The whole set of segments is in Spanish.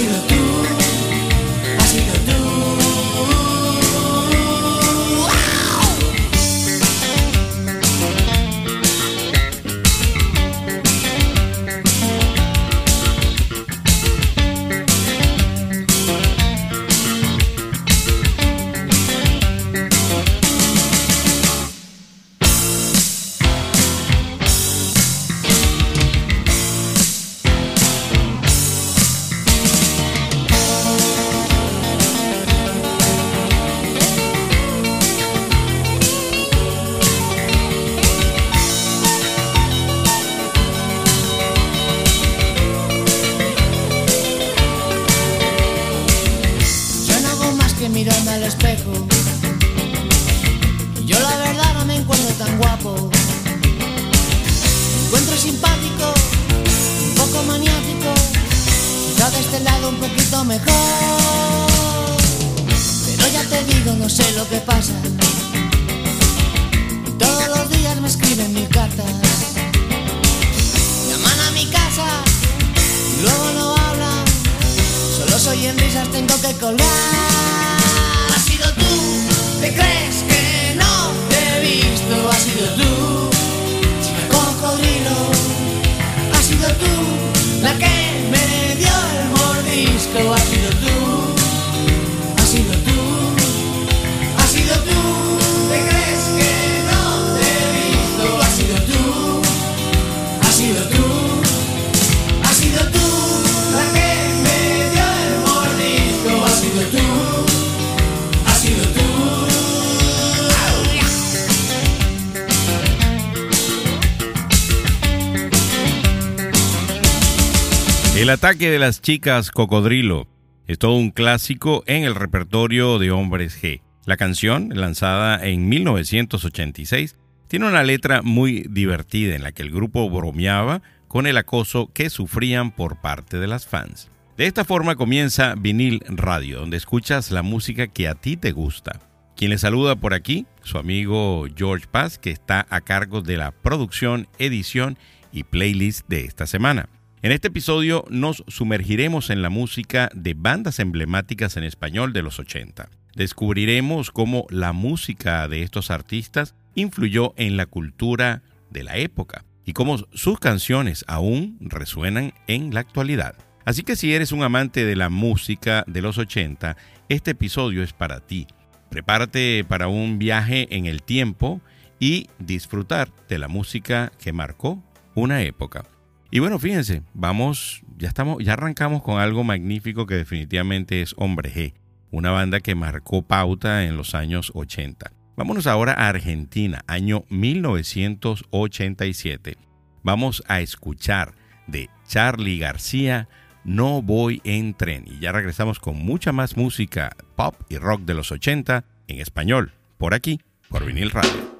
you. Ataque de las chicas cocodrilo es todo un clásico en el repertorio de Hombres G. La canción, lanzada en 1986, tiene una letra muy divertida en la que el grupo bromeaba con el acoso que sufrían por parte de las fans. De esta forma comienza Vinil Radio, donde escuchas la música que a ti te gusta. Quien le saluda por aquí, su amigo George Paz, que está a cargo de la producción, edición y playlist de esta semana. En este episodio nos sumergiremos en la música de bandas emblemáticas en español de los 80. Descubriremos cómo la música de estos artistas influyó en la cultura de la época y cómo sus canciones aún resuenan en la actualidad. Así que si eres un amante de la música de los 80, este episodio es para ti. Prepárate para un viaje en el tiempo y disfrutar de la música que marcó una época. Y bueno, fíjense, vamos, ya estamos, ya arrancamos con algo magnífico que definitivamente es Hombre G, una banda que marcó pauta en los años 80. Vámonos ahora a Argentina, año 1987. Vamos a escuchar de Charlie García, No voy en tren. Y ya regresamos con mucha más música pop y rock de los 80 en español, por aquí, por vinil radio.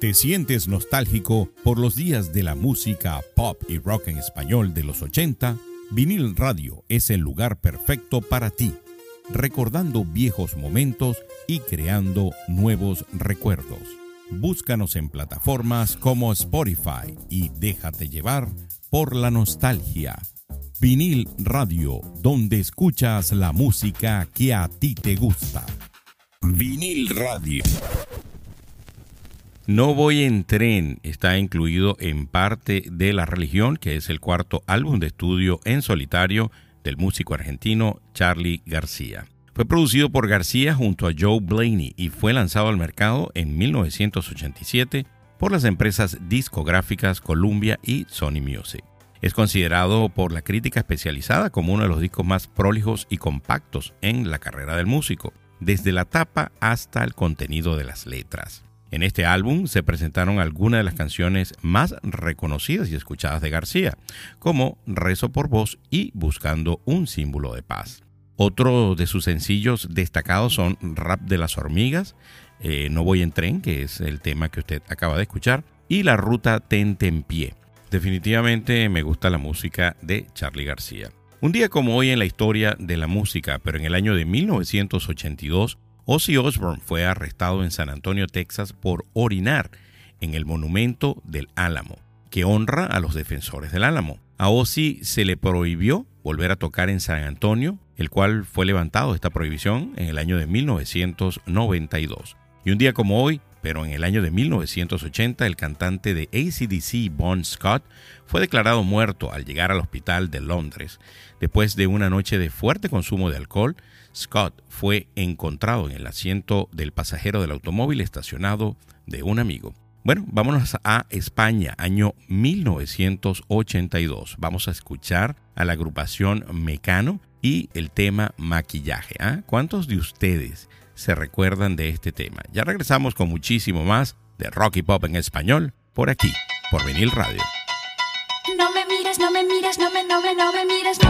¿Te sientes nostálgico por los días de la música pop y rock en español de los 80? Vinil Radio es el lugar perfecto para ti, recordando viejos momentos y creando nuevos recuerdos. Búscanos en plataformas como Spotify y déjate llevar por la nostalgia. Vinil Radio, donde escuchas la música que a ti te gusta. Vinil Radio. No voy en tren está incluido en parte de La Religión, que es el cuarto álbum de estudio en solitario del músico argentino Charlie García. Fue producido por García junto a Joe Blaney y fue lanzado al mercado en 1987 por las empresas discográficas Columbia y Sony Music. Es considerado por la crítica especializada como uno de los discos más prolijos y compactos en la carrera del músico, desde la tapa hasta el contenido de las letras. En este álbum se presentaron algunas de las canciones más reconocidas y escuchadas de García, como Rezo por Voz y Buscando un símbolo de paz. Otro de sus sencillos destacados son Rap de las Hormigas, eh, No voy en tren, que es el tema que usted acaba de escuchar, y La Ruta Tente en Pie. Definitivamente me gusta la música de Charlie García. Un día como hoy en la historia de la música, pero en el año de 1982, Ozzy Osbourne fue arrestado en San Antonio, Texas, por orinar en el monumento del Álamo, que honra a los defensores del Álamo. A Ozzy se le prohibió volver a tocar en San Antonio, el cual fue levantado esta prohibición en el año de 1992. Y un día como hoy, pero en el año de 1980, el cantante de ACDC, Bon Scott, fue declarado muerto al llegar al hospital de Londres. Después de una noche de fuerte consumo de alcohol, Scott fue encontrado en el asiento del pasajero del automóvil estacionado de un amigo. Bueno, vámonos a España, año 1982. Vamos a escuchar a la agrupación Mecano y el tema maquillaje. ¿ah? ¿Cuántos de ustedes se recuerdan de este tema? Ya regresamos con muchísimo más de rock y pop en español por aquí, por Vinil Radio. No me mires, no me mires, no me, no me, no me mires, no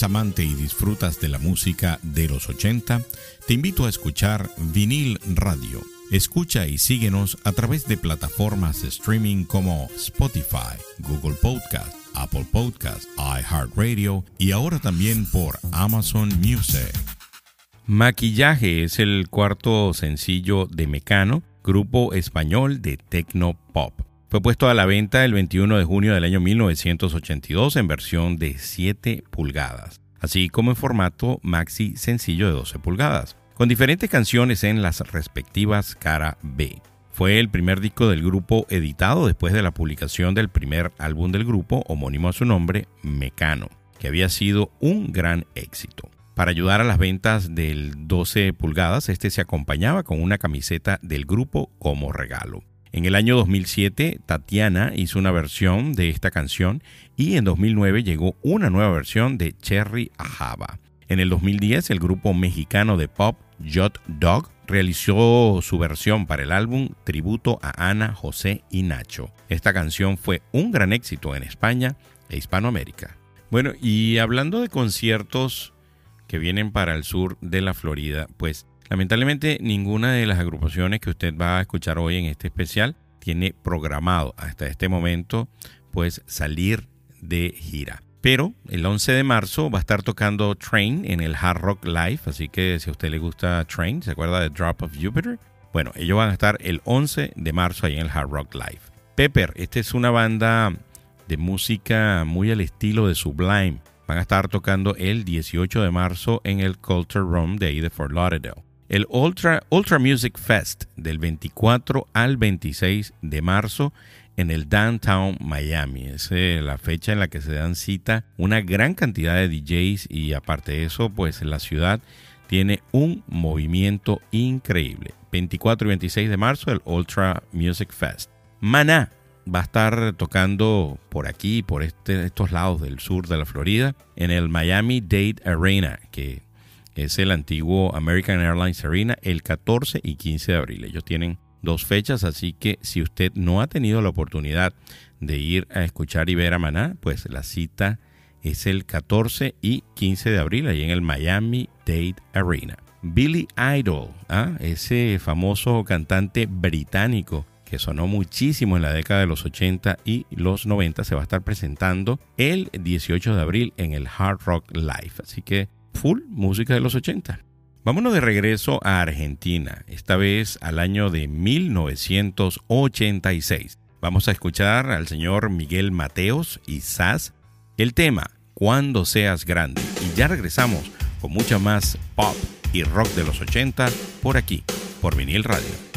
¿Eres amante y disfrutas de la música de los 80? Te invito a escuchar Vinil Radio. Escucha y síguenos a través de plataformas de streaming como Spotify, Google Podcast, Apple Podcast, iHeartRadio y ahora también por Amazon Music. Maquillaje es el cuarto sencillo de Mecano, grupo español de techno pop. Fue puesto a la venta el 21 de junio del año 1982 en versión de 7 pulgadas, así como en formato maxi sencillo de 12 pulgadas, con diferentes canciones en las respectivas cara B. Fue el primer disco del grupo editado después de la publicación del primer álbum del grupo homónimo a su nombre, Mecano, que había sido un gran éxito. Para ayudar a las ventas del 12 pulgadas, este se acompañaba con una camiseta del grupo como regalo. En el año 2007, Tatiana hizo una versión de esta canción y en 2009 llegó una nueva versión de Cherry Ajaba. En el 2010, el grupo mexicano de pop Jot Dog realizó su versión para el álbum tributo a Ana, José y Nacho. Esta canción fue un gran éxito en España e Hispanoamérica. Bueno, y hablando de conciertos que vienen para el sur de la Florida, pues Lamentablemente ninguna de las agrupaciones que usted va a escuchar hoy en este especial tiene programado hasta este momento pues salir de gira. Pero el 11 de marzo va a estar tocando Train en el Hard Rock Live, así que si a usted le gusta Train, ¿se acuerda de Drop of Jupiter? Bueno, ellos van a estar el 11 de marzo ahí en el Hard Rock Live. Pepper, esta es una banda de música muy al estilo de Sublime. Van a estar tocando el 18 de marzo en el Culture Room de ahí de Fort Lauderdale el Ultra, Music Fest del 24 al 26 de marzo en el Downtown Miami. Es eh, la fecha en la que se dan cita una gran cantidad de DJs y aparte de eso, pues la ciudad tiene un movimiento increíble. 24 y 26 de marzo el Ultra Music Fest. Maná va a estar tocando por aquí, por este, estos lados del sur de la Florida, en el Miami Dade Arena, que es el antiguo American Airlines Arena, el 14 y 15 de abril. Ellos tienen dos fechas, así que si usted no ha tenido la oportunidad de ir a escuchar y ver a Maná, pues la cita es el 14 y 15 de abril, ahí en el Miami Dade Arena. Billy Idol, ¿ah? ese famoso cantante británico que sonó muchísimo en la década de los 80 y los 90, se va a estar presentando el 18 de abril en el Hard Rock Live. Así que full música de los 80. Vámonos de regreso a Argentina, esta vez al año de 1986. Vamos a escuchar al señor Miguel Mateos y Sass el tema Cuando seas grande. Y ya regresamos con mucha más pop y rock de los 80 por aquí, por vinil radio.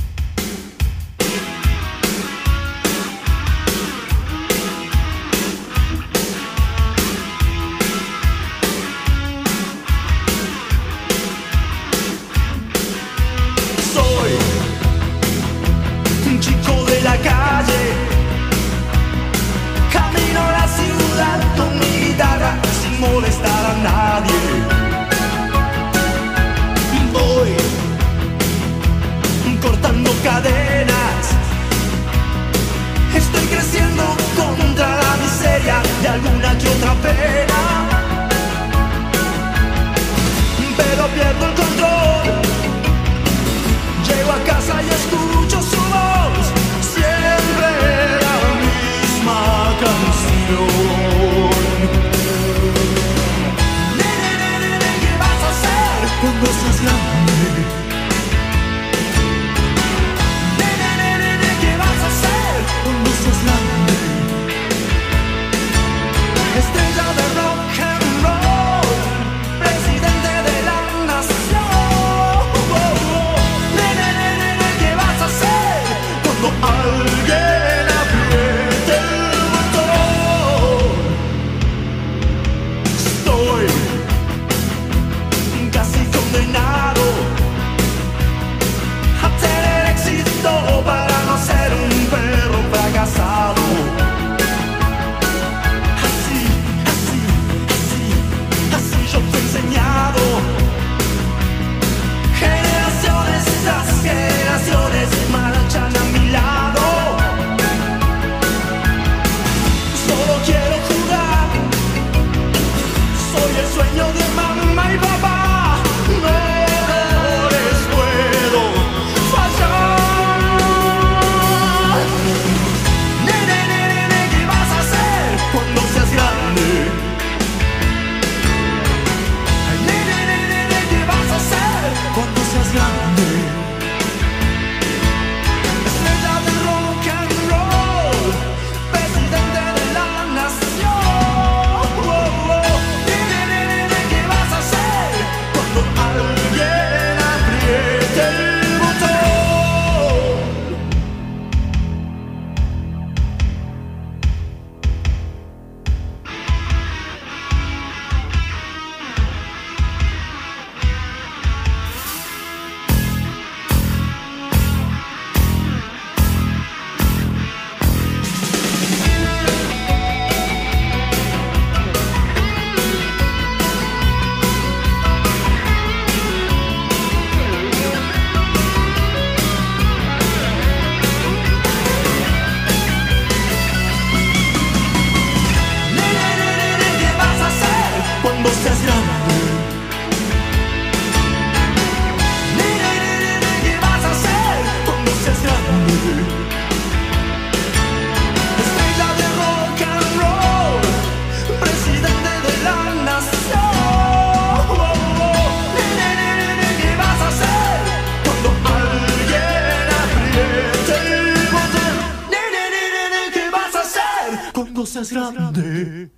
Casi cuando seas grande.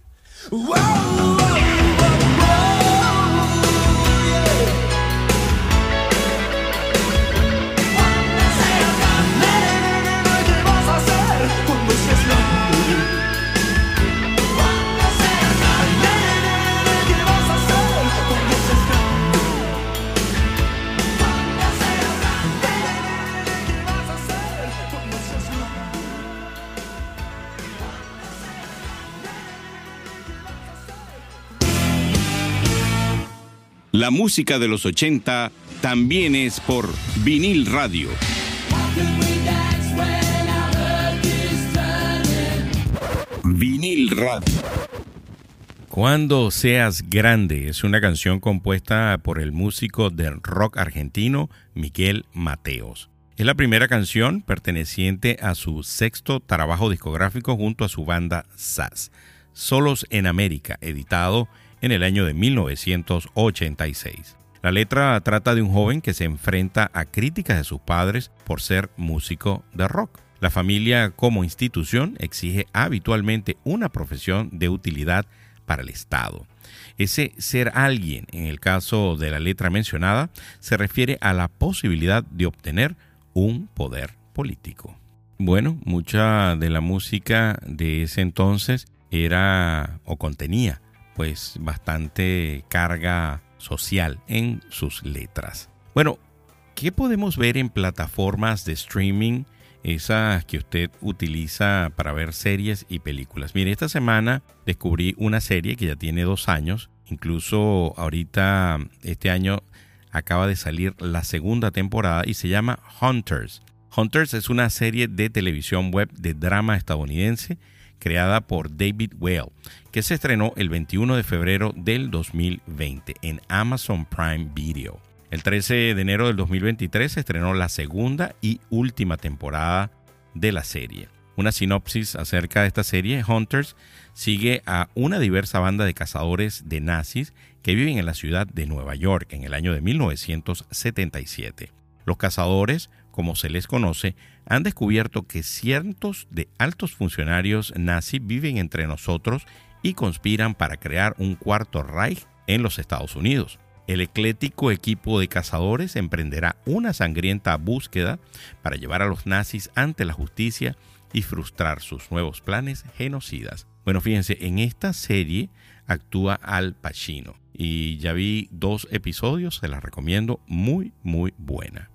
La música de los 80 también es por vinil radio. Vinil radio. Cuando seas grande es una canción compuesta por el músico del rock argentino Miguel Mateos. Es la primera canción perteneciente a su sexto trabajo discográfico junto a su banda SAS, Solos en América, editado en el año de 1986. La letra trata de un joven que se enfrenta a críticas de sus padres por ser músico de rock. La familia como institución exige habitualmente una profesión de utilidad para el Estado. Ese ser alguien, en el caso de la letra mencionada, se refiere a la posibilidad de obtener un poder político. Bueno, mucha de la música de ese entonces era o contenía pues bastante carga social en sus letras. Bueno, ¿qué podemos ver en plataformas de streaming? Esas que usted utiliza para ver series y películas. Mire, esta semana descubrí una serie que ya tiene dos años. Incluso ahorita, este año, acaba de salir la segunda temporada y se llama Hunters. Hunters es una serie de televisión web de drama estadounidense creada por David Whale, que se estrenó el 21 de febrero del 2020 en Amazon Prime Video. El 13 de enero del 2023 se estrenó la segunda y última temporada de la serie. Una sinopsis acerca de esta serie, Hunters, sigue a una diversa banda de cazadores de nazis que viven en la ciudad de Nueva York en el año de 1977. Los cazadores, como se les conoce, han descubierto que cientos de altos funcionarios nazis viven entre nosotros y conspiran para crear un cuarto Reich en los Estados Unidos. El eclético equipo de cazadores emprenderá una sangrienta búsqueda para llevar a los nazis ante la justicia y frustrar sus nuevos planes genocidas. Bueno, fíjense, en esta serie actúa Al Pacino y ya vi dos episodios, se las recomiendo, muy, muy buena.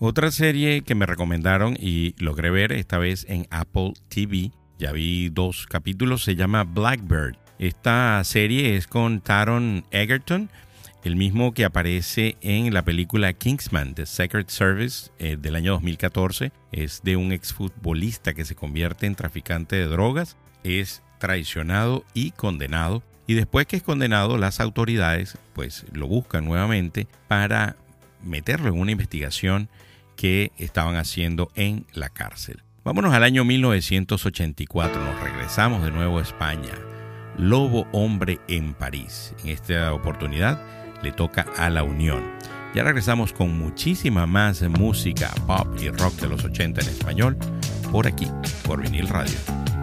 Otra serie que me recomendaron y logré ver esta vez en Apple TV, ya vi dos capítulos, se llama Blackbird. Esta serie es con Taron Egerton, el mismo que aparece en la película Kingsman, The Secret Service eh, del año 2014. Es de un exfutbolista que se convierte en traficante de drogas, es traicionado y condenado. Y después que es condenado, las autoridades pues lo buscan nuevamente para meterlo en una investigación que estaban haciendo en la cárcel. Vámonos al año 1984, nos regresamos de nuevo a España. Lobo Hombre en París. En esta oportunidad le toca a La Unión. Ya regresamos con muchísima más música pop y rock de los 80 en español por aquí, por vinil radio.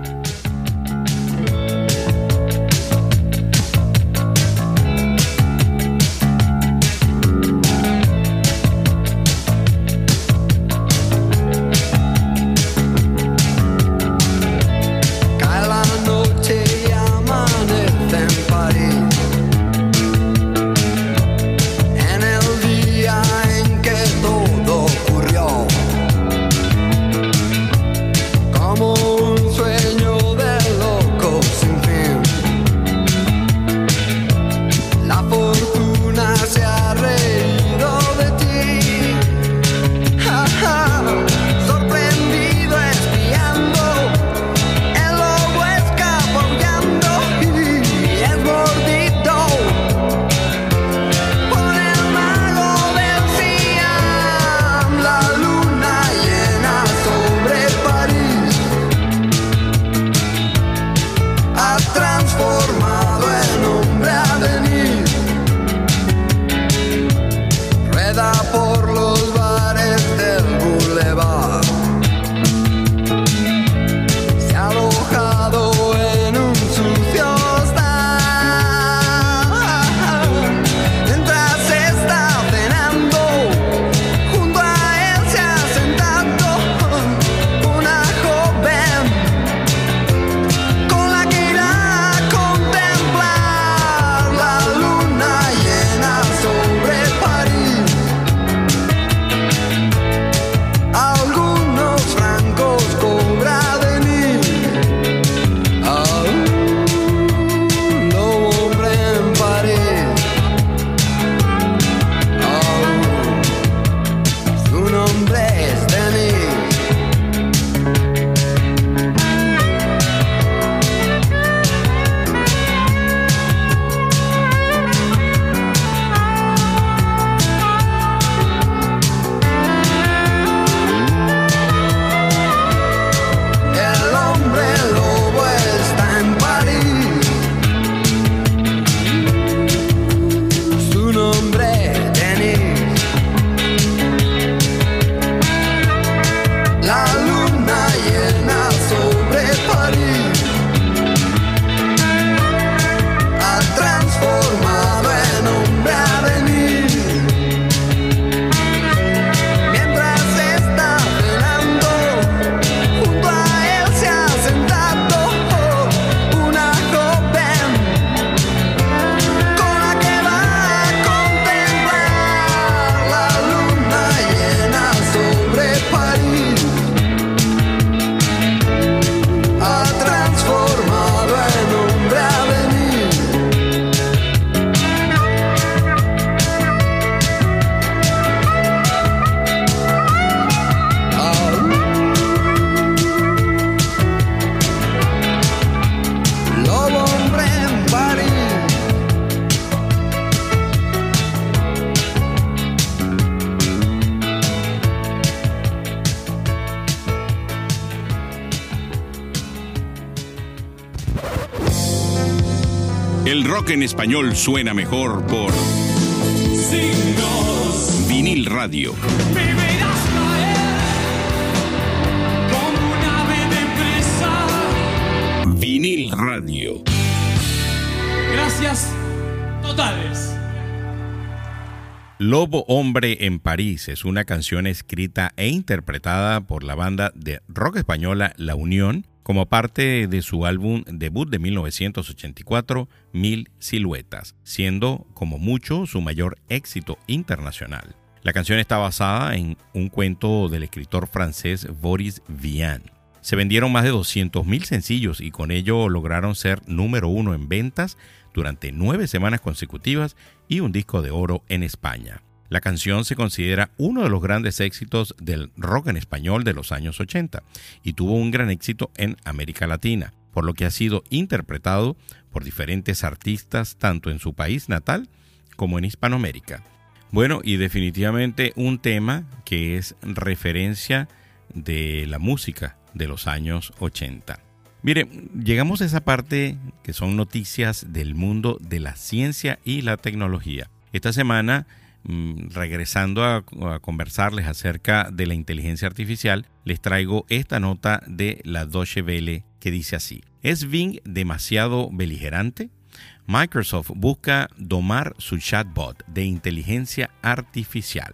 El rock en español suena mejor por Signos. vinil radio. Me verás caer como un ave de presa. Vinil radio. Gracias totales. Lobo Hombre en París es una canción escrita e interpretada por la banda de rock española La Unión como parte de su álbum debut de 1984, Mil Siluetas, siendo como mucho su mayor éxito internacional. La canción está basada en un cuento del escritor francés Boris Vian. Se vendieron más de 200.000 sencillos y con ello lograron ser número uno en ventas durante nueve semanas consecutivas y un disco de oro en España. La canción se considera uno de los grandes éxitos del rock en español de los años 80 y tuvo un gran éxito en América Latina, por lo que ha sido interpretado por diferentes artistas tanto en su país natal como en Hispanoamérica. Bueno, y definitivamente un tema que es referencia de la música de los años 80. Mire, llegamos a esa parte que son noticias del mundo de la ciencia y la tecnología. Esta semana, regresando a, a, conversarles acerca de la inteligencia artificial, les traigo esta nota de la Deutsche Welle que dice así. ¿Es Bing demasiado beligerante? Microsoft busca domar su chatbot de inteligencia artificial.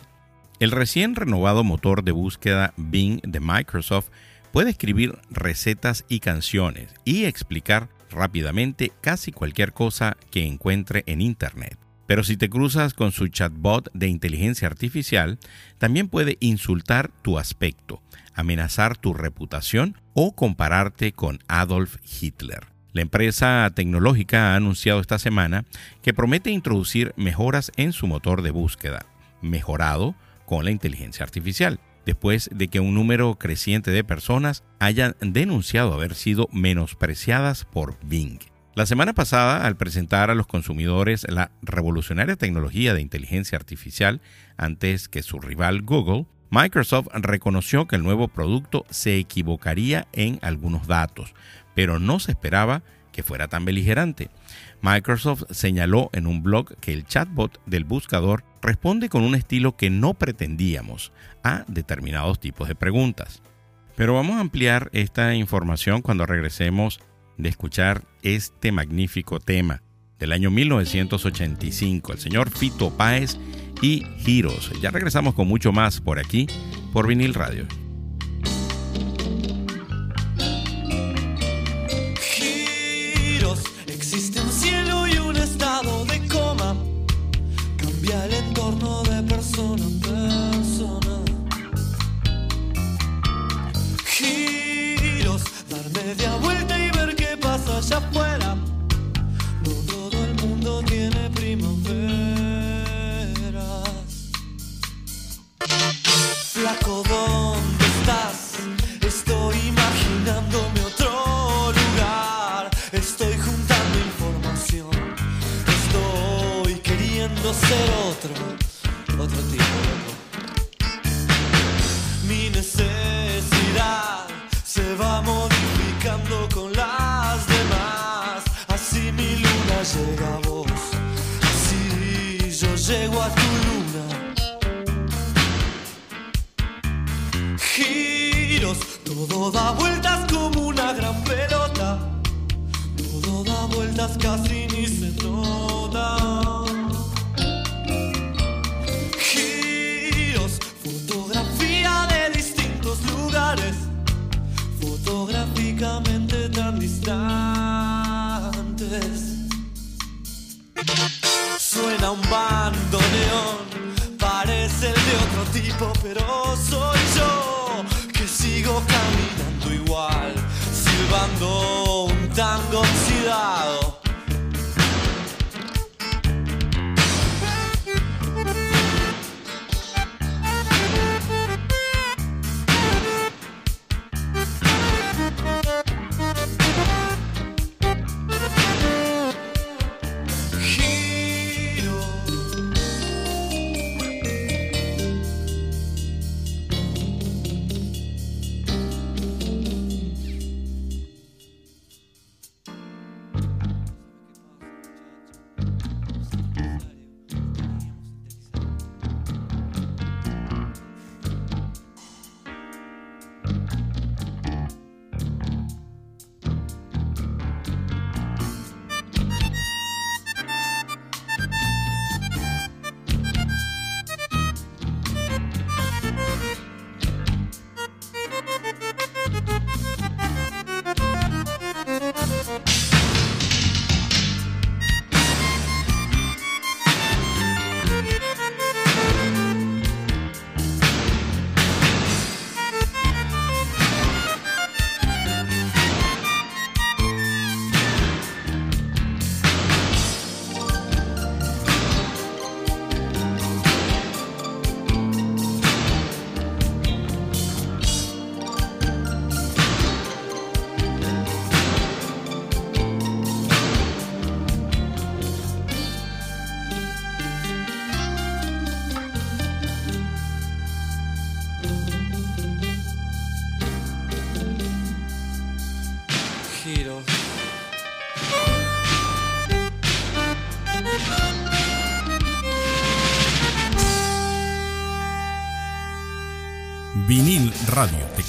El recién renovado motor de búsqueda Bing de Microsoft puede escribir recetas y canciones y explicar rápidamente casi cualquier cosa que encuentre en Internet. Pero si te cruzas con su chatbot de inteligencia artificial, también puede insultar tu aspecto, amenazar tu reputación o compararte con Adolf Hitler. La empresa tecnológica ha anunciado esta semana que promete introducir mejoras en su motor de búsqueda, mejorado con la inteligencia artificial después de que un número creciente de personas hayan denunciado haber sido menospreciadas por Bing. La semana pasada, al presentar a los consumidores la revolucionaria tecnología de inteligencia artificial antes que su rival Google, Microsoft reconoció que el nuevo producto se equivocaría en algunos datos, pero no se esperaba que fuera tan beligerante. Microsoft señaló en un blog que el chatbot del buscador responde con un estilo que no pretendíamos a determinados tipos de preguntas. Pero vamos a ampliar esta información cuando regresemos de escuchar este magnífico tema del año 1985, el señor Fito Páez y Giros. Ya regresamos con mucho más por aquí, por vinil radio. Flaco, ¿dónde todo da vueltas como una gran pelota. Todo da vueltas casi ni se nota. Giros, fotografía de distintos lugares. Fotográficamente tan distantes. Suena un bandoneón, parece el de otro tipo, pero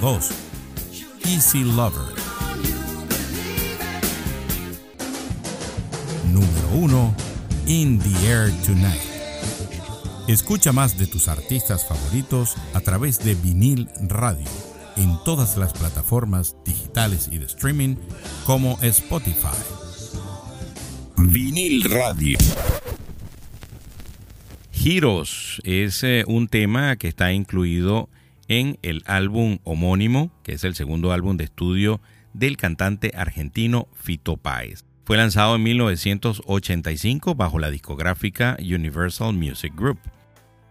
2. Easy Lover. Número 1. In the Air Tonight. Escucha más de tus artistas favoritos a través de vinil radio en todas las plataformas digitales y de streaming como Spotify. Vinil Radio. Giros es eh, un tema que está incluido en el álbum homónimo, que es el segundo álbum de estudio del cantante argentino Fito Páez. Fue lanzado en 1985 bajo la discográfica Universal Music Group.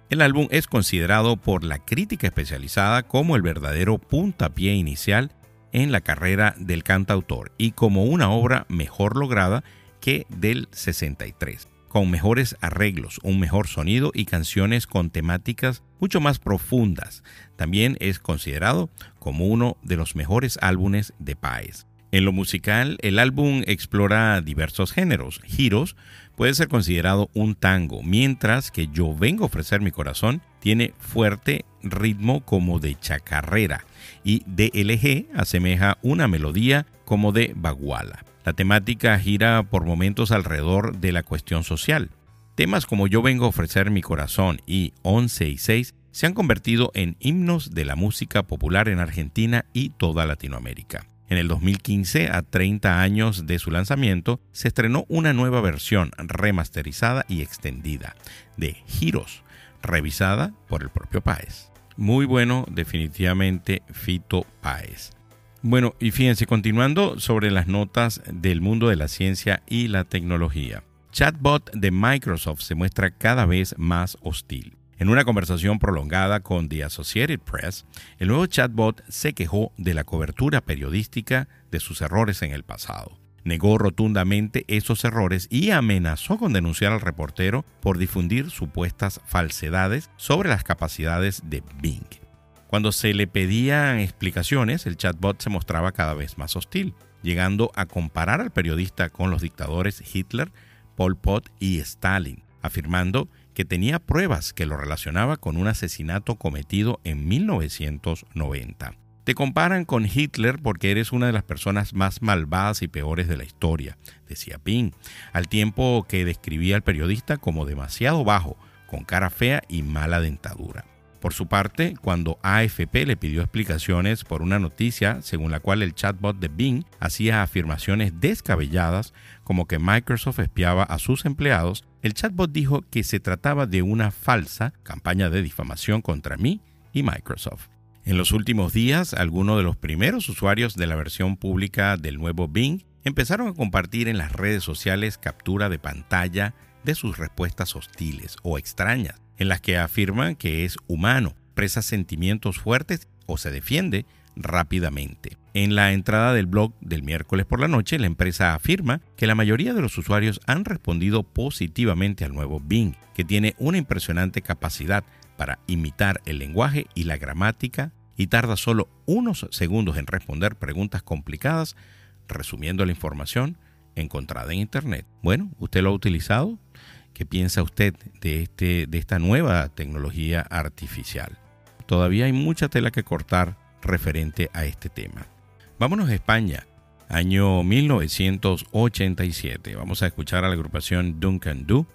El álbum es considerado por la crítica especializada como el verdadero puntapié inicial en la carrera del cantautor y como una obra mejor lograda que del 63, con mejores arreglos, un mejor sonido y canciones con temáticas mucho más profundas. También es considerado como uno de los mejores álbumes de Páez. En lo musical, el álbum explora diversos géneros. Giros puede ser considerado un tango, mientras que Yo vengo a ofrecer mi corazón tiene fuerte ritmo como de chacarrera y DLG asemeja una melodía como de baguala. La temática gira por momentos alrededor de la cuestión social. Temas como Yo vengo a ofrecer mi corazón y 11 y 6 se han convertido en himnos de la música popular en Argentina y toda Latinoamérica. En el 2015, a 30 años de su lanzamiento, se estrenó una nueva versión remasterizada y extendida de Giros, revisada por el propio Páez. Muy bueno, definitivamente, Fito Páez. Bueno, y fíjense, continuando sobre las notas del mundo de la ciencia y la tecnología. Chatbot de Microsoft se muestra cada vez más hostil. En una conversación prolongada con The Associated Press, el nuevo chatbot se quejó de la cobertura periodística de sus errores en el pasado. Negó rotundamente esos errores y amenazó con denunciar al reportero por difundir supuestas falsedades sobre las capacidades de Bing. Cuando se le pedían explicaciones, el chatbot se mostraba cada vez más hostil, llegando a comparar al periodista con los dictadores Hitler, Pol Pot y Stalin, afirmando que tenía pruebas que lo relacionaba con un asesinato cometido en 1990. Te comparan con Hitler porque eres una de las personas más malvadas y peores de la historia, decía Ping, al tiempo que describía al periodista como demasiado bajo, con cara fea y mala dentadura. Por su parte, cuando AFP le pidió explicaciones por una noticia según la cual el chatbot de Bing hacía afirmaciones descabelladas como que Microsoft espiaba a sus empleados, el chatbot dijo que se trataba de una falsa campaña de difamación contra mí y Microsoft. En los últimos días, algunos de los primeros usuarios de la versión pública del nuevo Bing empezaron a compartir en las redes sociales captura de pantalla de sus respuestas hostiles o extrañas en las que afirman que es humano, expresa sentimientos fuertes o se defiende rápidamente. En la entrada del blog del miércoles por la noche, la empresa afirma que la mayoría de los usuarios han respondido positivamente al nuevo Bing, que tiene una impresionante capacidad para imitar el lenguaje y la gramática y tarda solo unos segundos en responder preguntas complicadas, resumiendo la información encontrada en Internet. Bueno, ¿usted lo ha utilizado? ¿Qué piensa usted de, este, de esta nueva tecnología artificial? Todavía hay mucha tela que cortar referente a este tema. Vámonos a España, año 1987. Vamos a escuchar a la agrupación Duncan Do.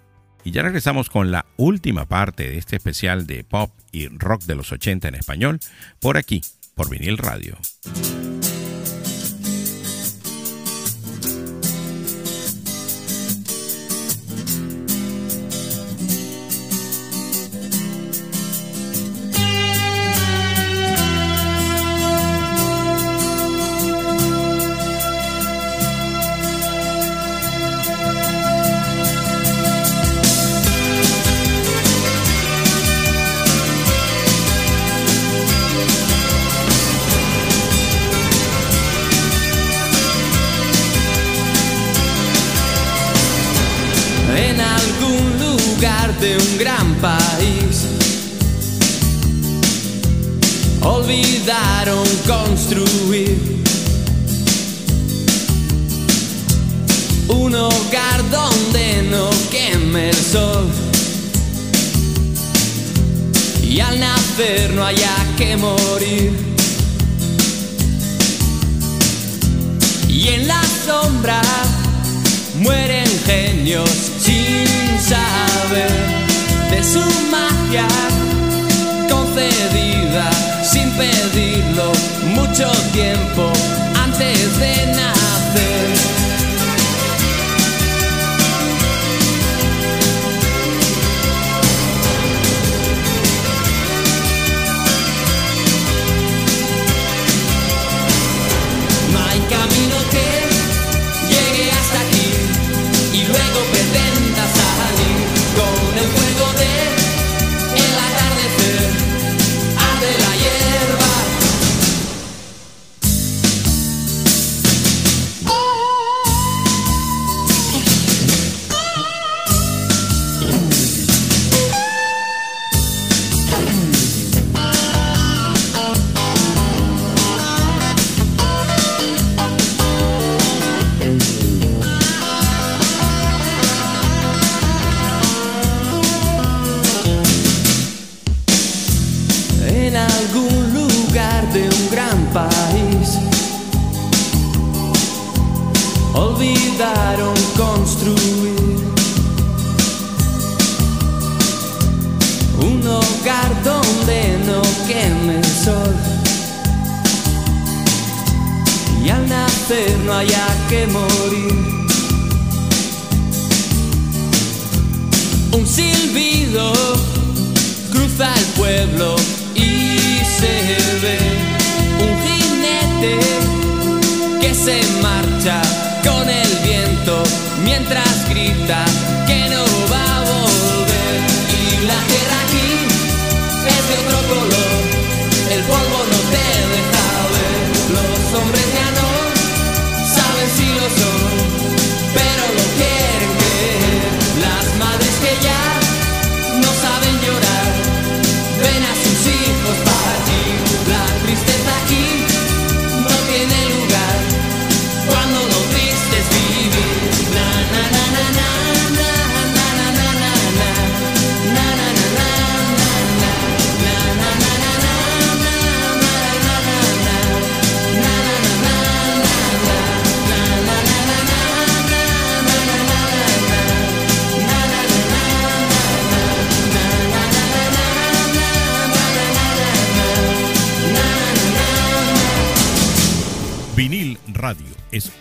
Y ya regresamos con la última parte de este especial de pop y rock de los 80 en español, por aquí, por vinil radio.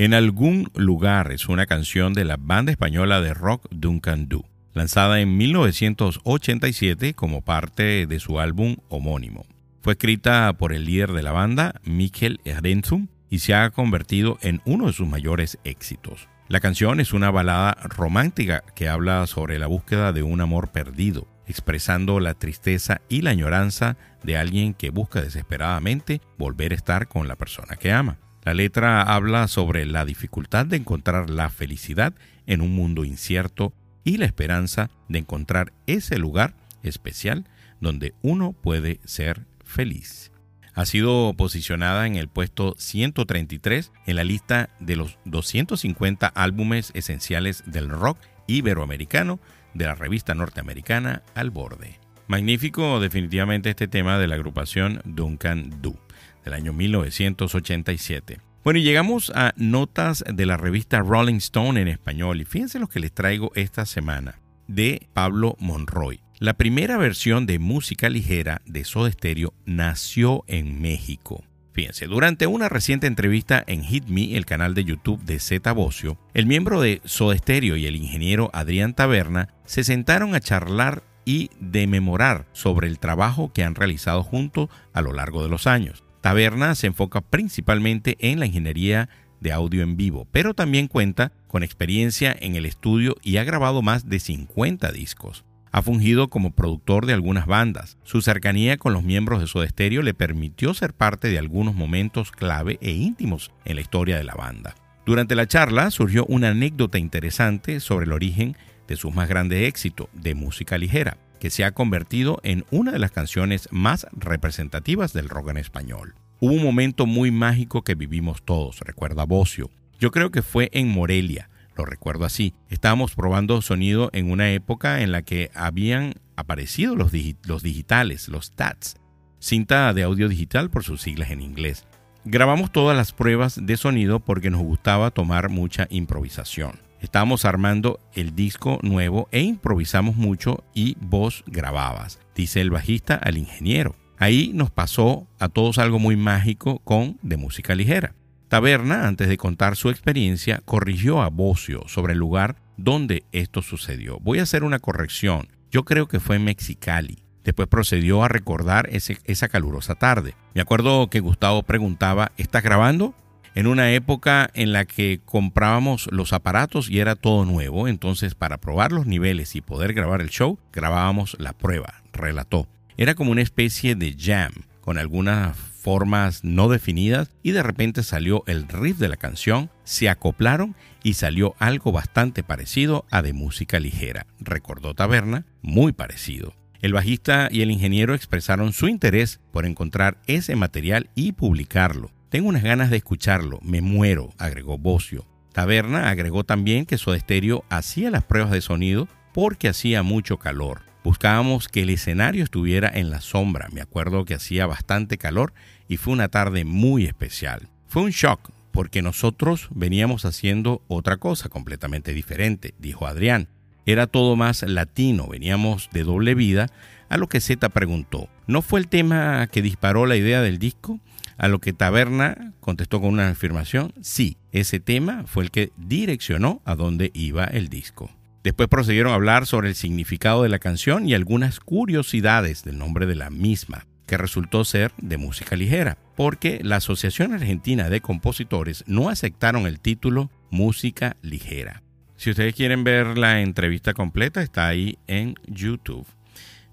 En algún lugar es una canción de la banda española de rock Duncan Du, lanzada en 1987 como parte de su álbum homónimo. Fue escrita por el líder de la banda, Mikel Erenzum, y se ha convertido en uno de sus mayores éxitos. La canción es una balada romántica que habla sobre la búsqueda de un amor perdido, expresando la tristeza y la añoranza de alguien que busca desesperadamente volver a estar con la persona que ama. La letra habla sobre la dificultad de encontrar la felicidad en un mundo incierto y la esperanza de encontrar ese lugar especial donde uno puede ser feliz. Ha sido posicionada en el puesto 133 en la lista de los 250 álbumes esenciales del rock iberoamericano de la revista norteamericana Al Borde. Magnífico definitivamente este tema de la agrupación Duncan Du del año 1987. Bueno, y llegamos a notas de la revista Rolling Stone en español. Y fíjense lo que les traigo esta semana de Pablo Monroy. La primera versión de música ligera de Soda Stereo nació en México. Fíjense, durante una reciente entrevista en Hit Me, el canal de YouTube de Zeta Bocio, el miembro de Soda Stereo y el ingeniero Adrián Taberna se sentaron a charlar y de memorar sobre el trabajo que han realizado juntos a lo largo de los años. Taberna se enfoca principalmente en la ingeniería de audio en vivo, pero también cuenta con experiencia en el estudio y ha grabado más de 50 discos. Ha fungido como productor de algunas bandas. Su cercanía con los miembros de Soda Stereo le permitió ser parte de algunos momentos clave e íntimos en la historia de la banda. Durante la charla surgió una anécdota interesante sobre el origen de su más grande éxito de música ligera, que se ha convertido en una de las canciones más representativas del rock en español. Hubo un momento muy mágico que vivimos todos, recuerda Bocio. Yo creo que fue en Morelia, lo recuerdo así. Estábamos probando sonido en una época en la que habían aparecido los, los digitales, los TATs, cinta de audio digital por sus siglas en inglés. Grabamos todas las pruebas de sonido porque nos gustaba tomar mucha improvisación. Estábamos armando el disco nuevo e improvisamos mucho y vos grababas, dice el bajista al ingeniero. Ahí nos pasó a todos algo muy mágico con de música ligera. Taberna, antes de contar su experiencia, corrigió a Bocio sobre el lugar donde esto sucedió. Voy a hacer una corrección. Yo creo que fue en Mexicali. Después procedió a recordar esa calurosa tarde. Me acuerdo que Gustavo preguntaba, ¿estás grabando? En una época en la que comprábamos los aparatos y era todo nuevo, entonces para probar los niveles y poder grabar el show, grabábamos la prueba, relató. Era como una especie de jam, con algunas formas no definidas y de repente salió el riff de la canción, se acoplaron y salió algo bastante parecido a de música ligera, recordó Taberna, muy parecido. El bajista y el ingeniero expresaron su interés por encontrar ese material y publicarlo. Tengo unas ganas de escucharlo, me muero, agregó Bocio. Taberna agregó también que Soda Stereo hacía las pruebas de sonido porque hacía mucho calor. Buscábamos que el escenario estuviera en la sombra. Me acuerdo que hacía bastante calor y fue una tarde muy especial. Fue un shock porque nosotros veníamos haciendo otra cosa completamente diferente, dijo Adrián. Era todo más latino, veníamos de doble vida, a lo que Z preguntó, ¿no fue el tema que disparó la idea del disco? A lo que Taberna contestó con una afirmación, sí, ese tema fue el que direccionó a dónde iba el disco. Después procedieron a hablar sobre el significado de la canción y algunas curiosidades del nombre de la misma, que resultó ser de música ligera, porque la Asociación Argentina de Compositores no aceptaron el título música ligera. Si ustedes quieren ver la entrevista completa, está ahí en YouTube.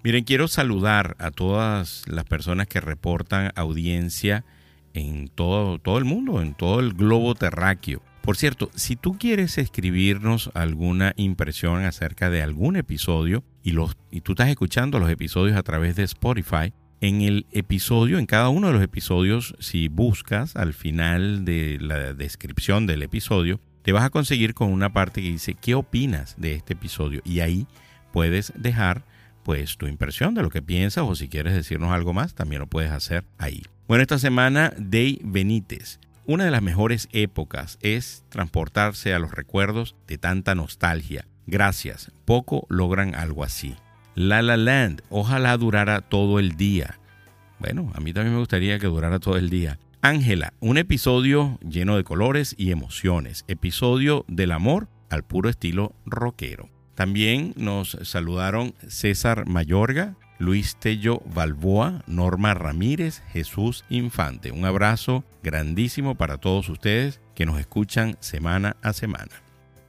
Miren, quiero saludar a todas las personas que reportan audiencia en todo, todo el mundo, en todo el globo terráqueo. Por cierto, si tú quieres escribirnos alguna impresión acerca de algún episodio y, los, y tú estás escuchando los episodios a través de Spotify, en el episodio, en cada uno de los episodios, si buscas al final de la descripción del episodio, te vas a conseguir con una parte que dice ¿qué opinas de este episodio? Y ahí puedes dejar pues tu impresión de lo que piensas o si quieres decirnos algo más, también lo puedes hacer ahí. Bueno, esta semana Day Benítez. Una de las mejores épocas es transportarse a los recuerdos de tanta nostalgia. Gracias, poco logran algo así. La La Land, ojalá durara todo el día. Bueno, a mí también me gustaría que durara todo el día. Ángela, un episodio lleno de colores y emociones, episodio del amor al puro estilo rockero. También nos saludaron César Mayorga, Luis Tello Balboa, Norma Ramírez, Jesús Infante. Un abrazo grandísimo para todos ustedes que nos escuchan semana a semana.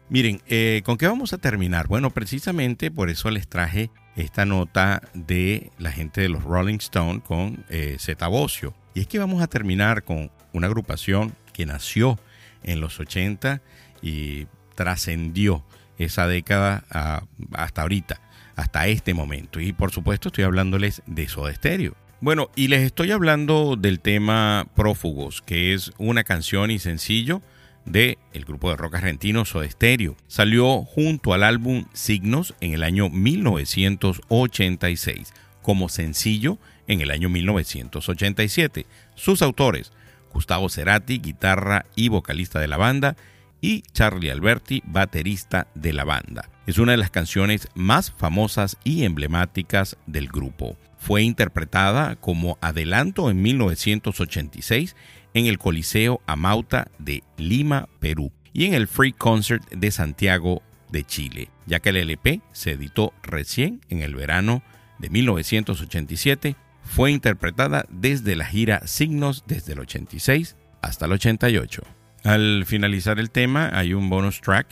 Miren, eh, ¿con qué vamos a terminar? Bueno, precisamente por eso les traje esta nota de la gente de los Rolling Stone con eh, Zeta Bocio. Y es que vamos a terminar con una agrupación que nació en los 80 y trascendió esa década hasta ahorita, hasta este momento. Y por supuesto estoy hablándoles de Soda Stereo. Bueno, y les estoy hablando del tema Prófugos, que es una canción y sencillo de el grupo de rock argentino Soda Stereo. Salió junto al álbum Signos en el año 1986 como sencillo en el año 1987. Sus autores, Gustavo Cerati, guitarra y vocalista de la banda, y Charlie Alberti, baterista de la banda. Es una de las canciones más famosas y emblemáticas del grupo. Fue interpretada como adelanto en 1986 en el Coliseo Amauta de Lima, Perú, y en el Free Concert de Santiago de Chile, ya que el LP se editó recién en el verano de 1987 fue interpretada desde la gira Signos desde el 86 hasta el 88. Al finalizar el tema hay un bonus track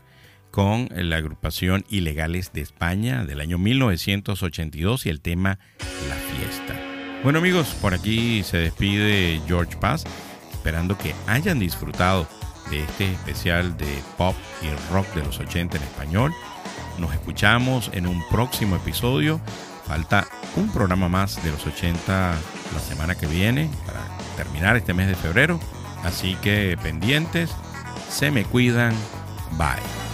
con la agrupación Ilegales de España del año 1982 y el tema La Fiesta. Bueno amigos, por aquí se despide George Paz, esperando que hayan disfrutado de este especial de pop y rock de los 80 en español. Nos escuchamos en un próximo episodio. Falta un programa más de los 80 la semana que viene para terminar este mes de febrero. Así que pendientes, se me cuidan, bye.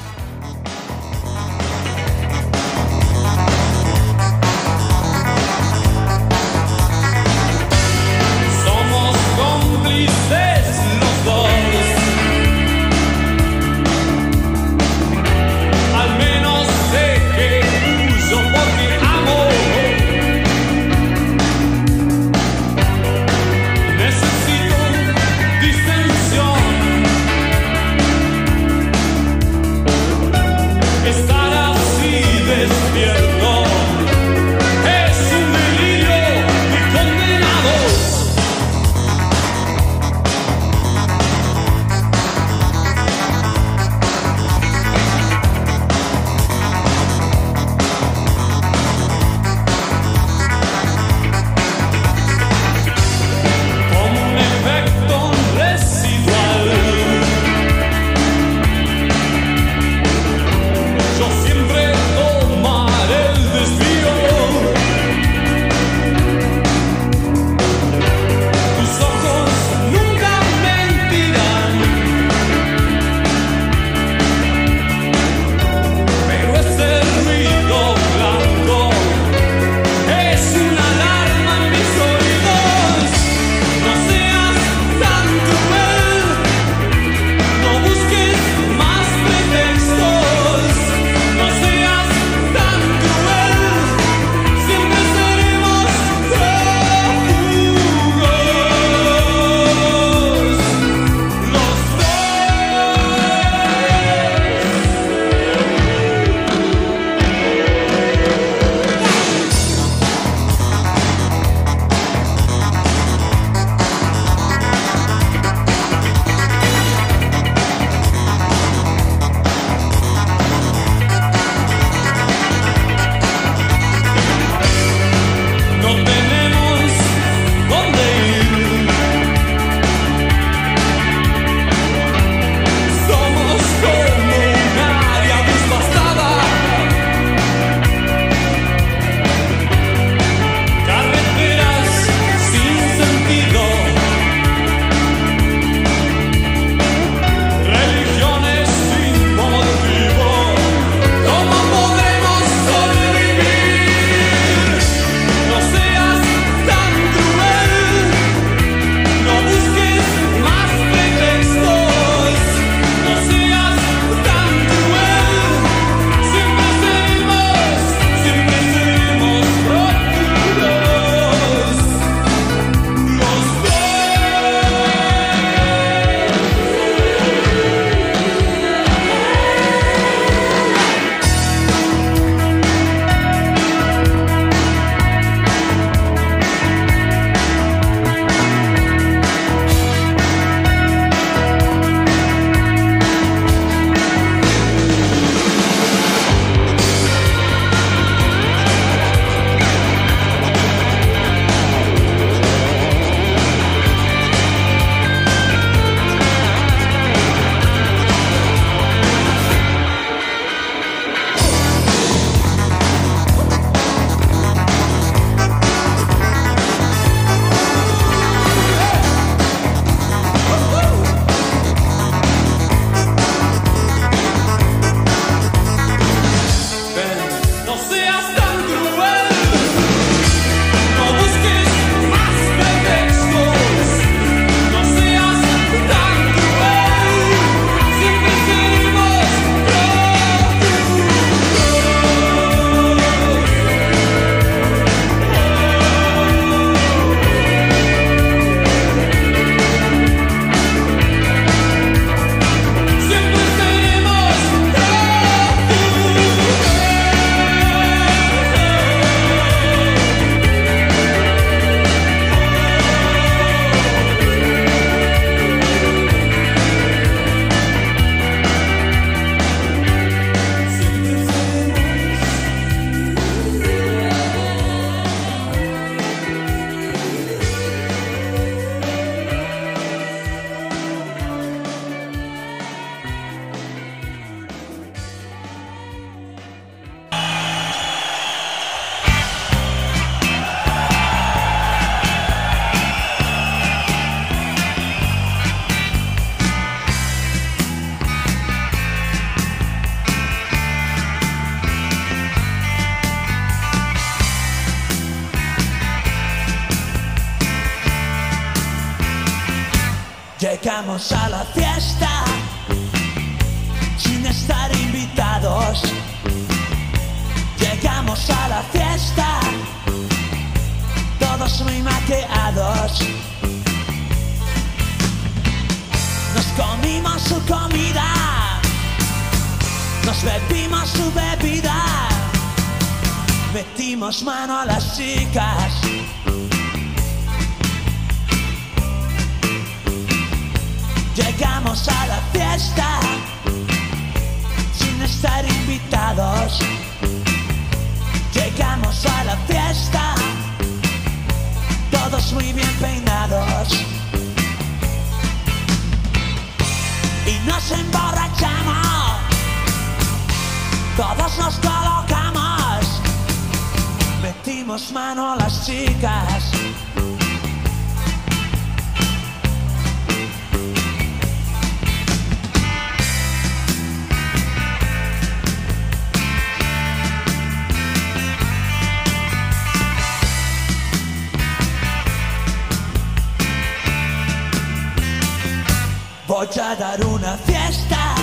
Dar una fiesta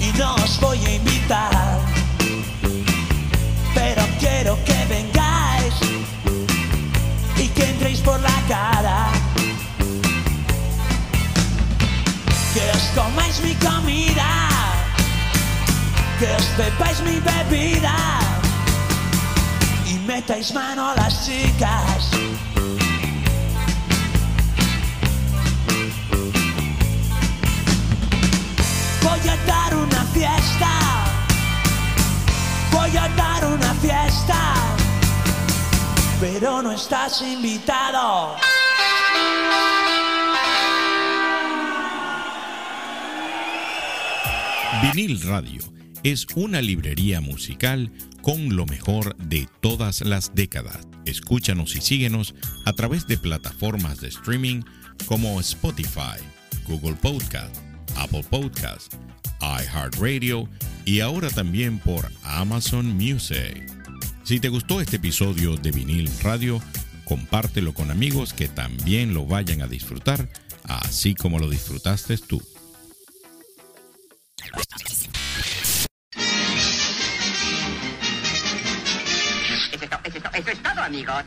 y no os voy a invitar. Pero quiero que vengáis y que entréis por la cara. Que os comáis mi comida, que os bebáis mi bebida y metáis mano a las chicas. Fiesta. Voy a dar una fiesta. Pero no estás invitado. Vinil Radio es una librería musical con lo mejor de todas las décadas. Escúchanos y síguenos a través de plataformas de streaming como Spotify, Google Podcast, Apple Podcast, iHeartRadio y ahora también por Amazon Music. Si te gustó este episodio de Vinil Radio, compártelo con amigos que también lo vayan a disfrutar, así como lo disfrutaste tú. Es todo, amigos.